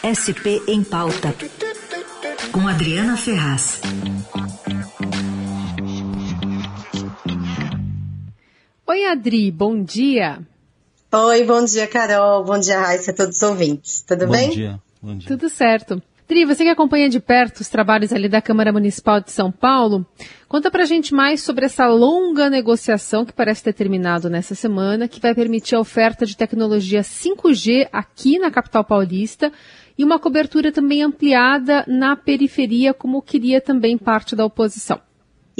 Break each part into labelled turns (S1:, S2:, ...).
S1: SP em Pauta, com Adriana Ferraz.
S2: Oi, Adri, bom dia.
S3: Oi, bom dia, Carol. Bom dia, Raíssa, todos os ouvintes. Tudo
S4: bom
S3: bem?
S4: Dia. Bom dia.
S2: Tudo certo. Adri, você que acompanha de perto os trabalhos ali da Câmara Municipal de São Paulo, conta pra gente mais sobre essa longa negociação que parece ter terminado nessa semana, que vai permitir a oferta de tecnologia 5G aqui na capital paulista e uma cobertura também ampliada na periferia, como queria também parte da oposição.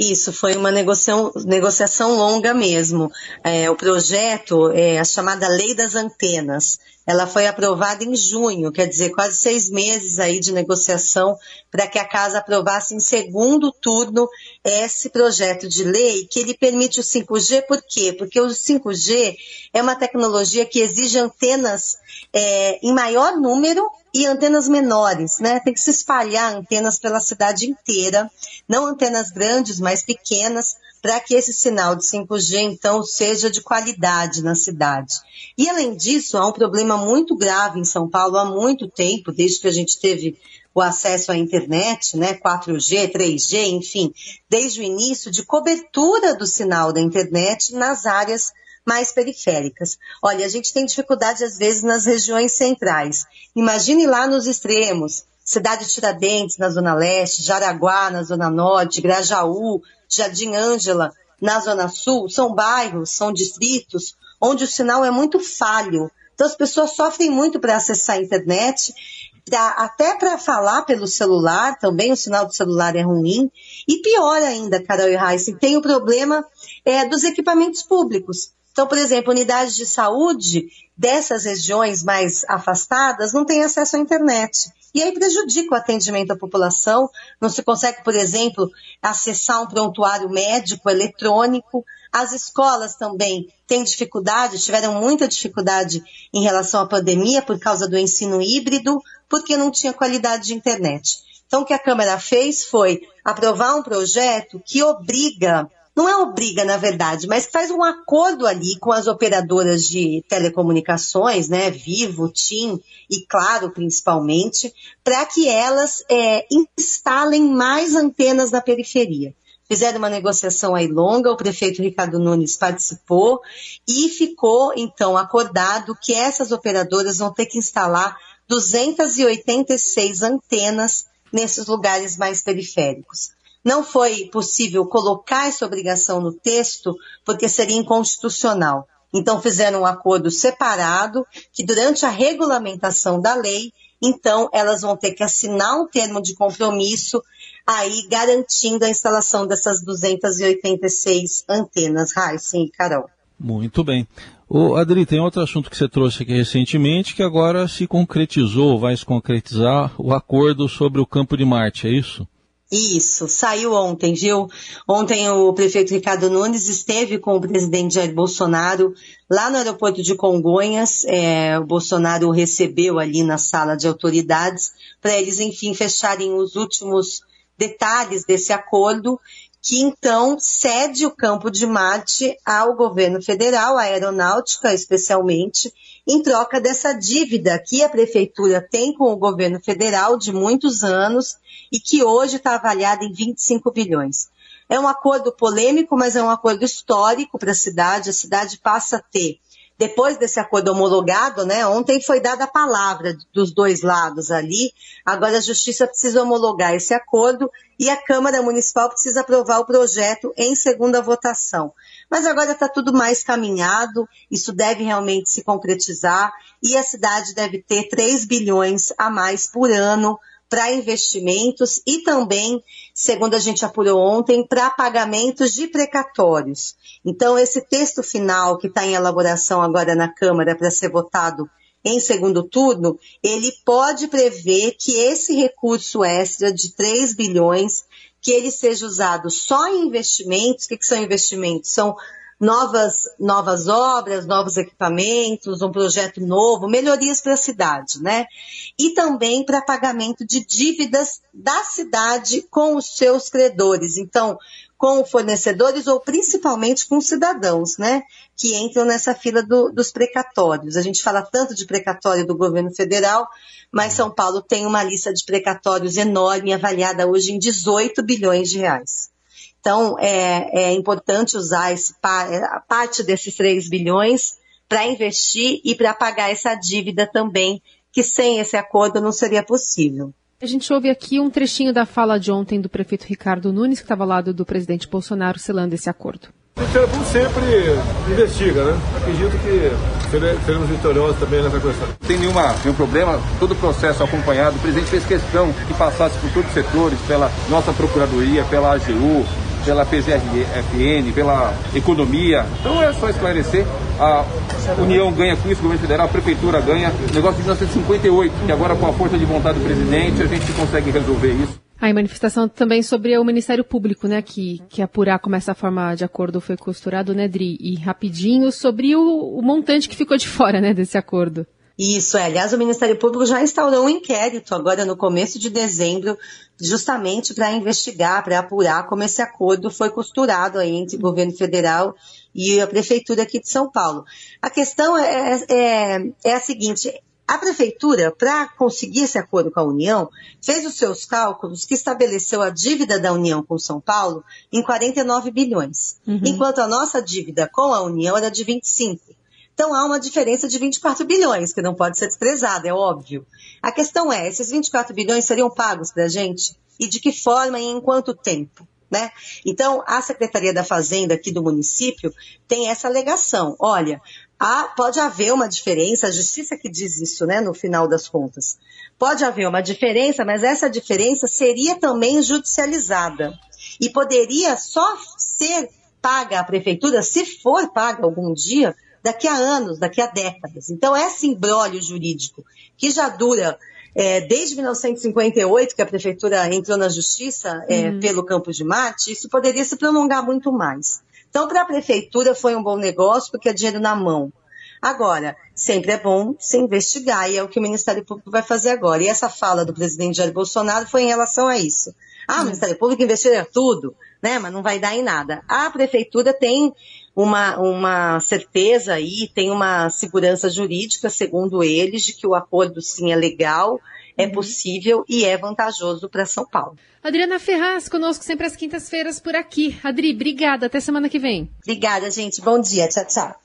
S3: Isso, foi uma negociação, negociação longa mesmo. É, o projeto é a chamada Lei das Antenas. Ela foi aprovada em junho, quer dizer, quase seis meses aí de negociação para que a casa aprovasse em segundo turno esse projeto de lei que ele permite o 5G, por quê? Porque o 5G é uma tecnologia que exige antenas é, em maior número e antenas menores, né? Tem que se espalhar antenas pela cidade inteira, não antenas grandes, mas pequenas, para que esse sinal de 5G, então, seja de qualidade na cidade. E, além disso, há um problema muito grave em São Paulo há muito tempo, desde que a gente teve o acesso à internet, né, 4G, 3G, enfim, desde o início, de cobertura do sinal da internet nas áreas mais periféricas. Olha, a gente tem dificuldade às vezes nas regiões centrais. Imagine lá nos extremos, cidade de Tiradentes na zona leste, Jaraguá na zona norte, Grajaú, Jardim Ângela na zona sul, são bairros, são distritos onde o sinal é muito falho. Então as pessoas sofrem muito para acessar a internet Pra, até para falar pelo celular, também o sinal do celular é ruim. E pior ainda, Carol e Heisen, tem o problema é, dos equipamentos públicos. Então, por exemplo, unidades de saúde dessas regiões mais afastadas não têm acesso à internet. E aí prejudica o atendimento à população. Não se consegue, por exemplo, acessar um prontuário médico eletrônico. As escolas também têm dificuldade, tiveram muita dificuldade em relação à pandemia por causa do ensino híbrido, porque não tinha qualidade de internet. Então, o que a Câmara fez foi aprovar um projeto que obriga não é obriga, na verdade, mas faz um acordo ali com as operadoras de telecomunicações, né, Vivo, TIM e Claro, principalmente, para que elas é, instalem mais antenas na periferia. Fizeram uma negociação aí longa, o prefeito Ricardo Nunes participou e ficou, então, acordado que essas operadoras vão ter que instalar 286 antenas nesses lugares mais periféricos. Não foi possível colocar essa obrigação no texto porque seria inconstitucional. Então fizeram um acordo separado que durante a regulamentação da lei, então elas vão ter que assinar um termo de compromisso aí garantindo a instalação dessas 286 antenas, Raíssen e Carol.
S4: Muito bem. O Adri, tem outro assunto que você trouxe aqui recentemente que agora se concretizou, vai se concretizar o acordo sobre o campo de Marte, é isso?
S3: Isso, saiu ontem, viu? Ontem o prefeito Ricardo Nunes esteve com o presidente Jair Bolsonaro lá no aeroporto de Congonhas. É, o Bolsonaro o recebeu ali na sala de autoridades para eles, enfim, fecharem os últimos detalhes desse acordo que então cede o campo de Marte ao governo federal, à aeronáutica especialmente, em troca dessa dívida que a prefeitura tem com o governo federal de muitos anos e que hoje está avaliada em 25 bilhões. É um acordo polêmico, mas é um acordo histórico para a cidade. A cidade passa a ter depois desse acordo homologado, né? Ontem foi dada a palavra dos dois lados ali. Agora a Justiça precisa homologar esse acordo e a Câmara Municipal precisa aprovar o projeto em segunda votação. Mas agora está tudo mais caminhado, isso deve realmente se concretizar e a cidade deve ter 3 bilhões a mais por ano para investimentos e também, segundo a gente apurou ontem, para pagamentos de precatórios. Então, esse texto final que está em elaboração agora na Câmara para ser votado em segundo turno, ele pode prever que esse recurso extra de 3 bilhões, que ele seja usado só em investimentos. O que, que são investimentos? São novas, novas obras, novos equipamentos, um projeto novo, melhorias para a cidade, né? E também para pagamento de dívidas da cidade com os seus credores. Então, com fornecedores ou principalmente com cidadãos, né, que entram nessa fila do, dos precatórios. A gente fala tanto de precatório do governo federal, mas São Paulo tem uma lista de precatórios enorme, avaliada hoje em 18 bilhões de reais. Então, é, é importante usar esse, parte desses 3 bilhões para investir e para pagar essa dívida também, que sem esse acordo não seria possível.
S2: A gente ouve aqui um trechinho da fala de ontem do prefeito Ricardo Nunes, que estava ao lado do presidente Bolsonaro, selando esse acordo.
S5: O Ministério sempre investiga, né? Acredito que seremos vitoriosos também nessa questão.
S6: Não tem nenhuma, nenhum problema, todo o processo acompanhado. O presidente fez questão que passasse por todos os setores, pela nossa Procuradoria, pela AGU, pela PGRFN, pela economia. Então é só esclarecer. A União ganha com isso, o governo federal, a prefeitura ganha. Negócio de 1958, que agora com a força de vontade do presidente a gente consegue resolver isso.
S2: A manifestação também sobre o Ministério Público, né, que, que apurar como essa forma de acordo foi costurado, né, Dri? E rapidinho sobre o, o montante que ficou de fora, né, desse acordo.
S3: Isso, é. Aliás, o Ministério Público já instaurou um inquérito agora no começo de dezembro, justamente para investigar, para apurar como esse acordo foi costurado aí entre o governo federal e a prefeitura aqui de São Paulo. A questão é, é, é a seguinte: a prefeitura, para conseguir esse acordo com a União, fez os seus cálculos que estabeleceu a dívida da União com São Paulo em 49 bilhões, uhum. enquanto a nossa dívida com a União era de 25. Então há uma diferença de 24 bilhões, que não pode ser desprezada, é óbvio. A questão é, esses 24 bilhões seriam pagos para a gente? E de que forma e em quanto tempo? Né? Então, a Secretaria da Fazenda aqui do município tem essa alegação. Olha, há, pode haver uma diferença, a justiça que diz isso, né, no final das contas. Pode haver uma diferença, mas essa diferença seria também judicializada. E poderia só ser paga à prefeitura, se for paga algum dia, daqui a anos, daqui a décadas. Então, esse imbróglio jurídico, que já dura é, desde 1958, que a prefeitura entrou na justiça é, uhum. pelo Campo de Marte, isso poderia se prolongar muito mais. Então, para a prefeitura foi um bom negócio, porque é dinheiro na mão. Agora, sempre é bom se investigar, e é o que o Ministério Público vai fazer agora. E essa fala do presidente Jair Bolsonaro foi em relação a isso. Ah, o uhum. Ministério Público investiria tudo, né? Mas não vai dar em nada. A prefeitura tem uma, uma certeza aí, tem uma segurança jurídica, segundo eles, de que o acordo sim é legal, é uhum. possível e é vantajoso para São Paulo.
S2: Adriana Ferraz, conosco sempre às quintas-feiras por aqui. Adri, obrigada. Até semana que vem.
S3: Obrigada, gente. Bom dia. Tchau, tchau.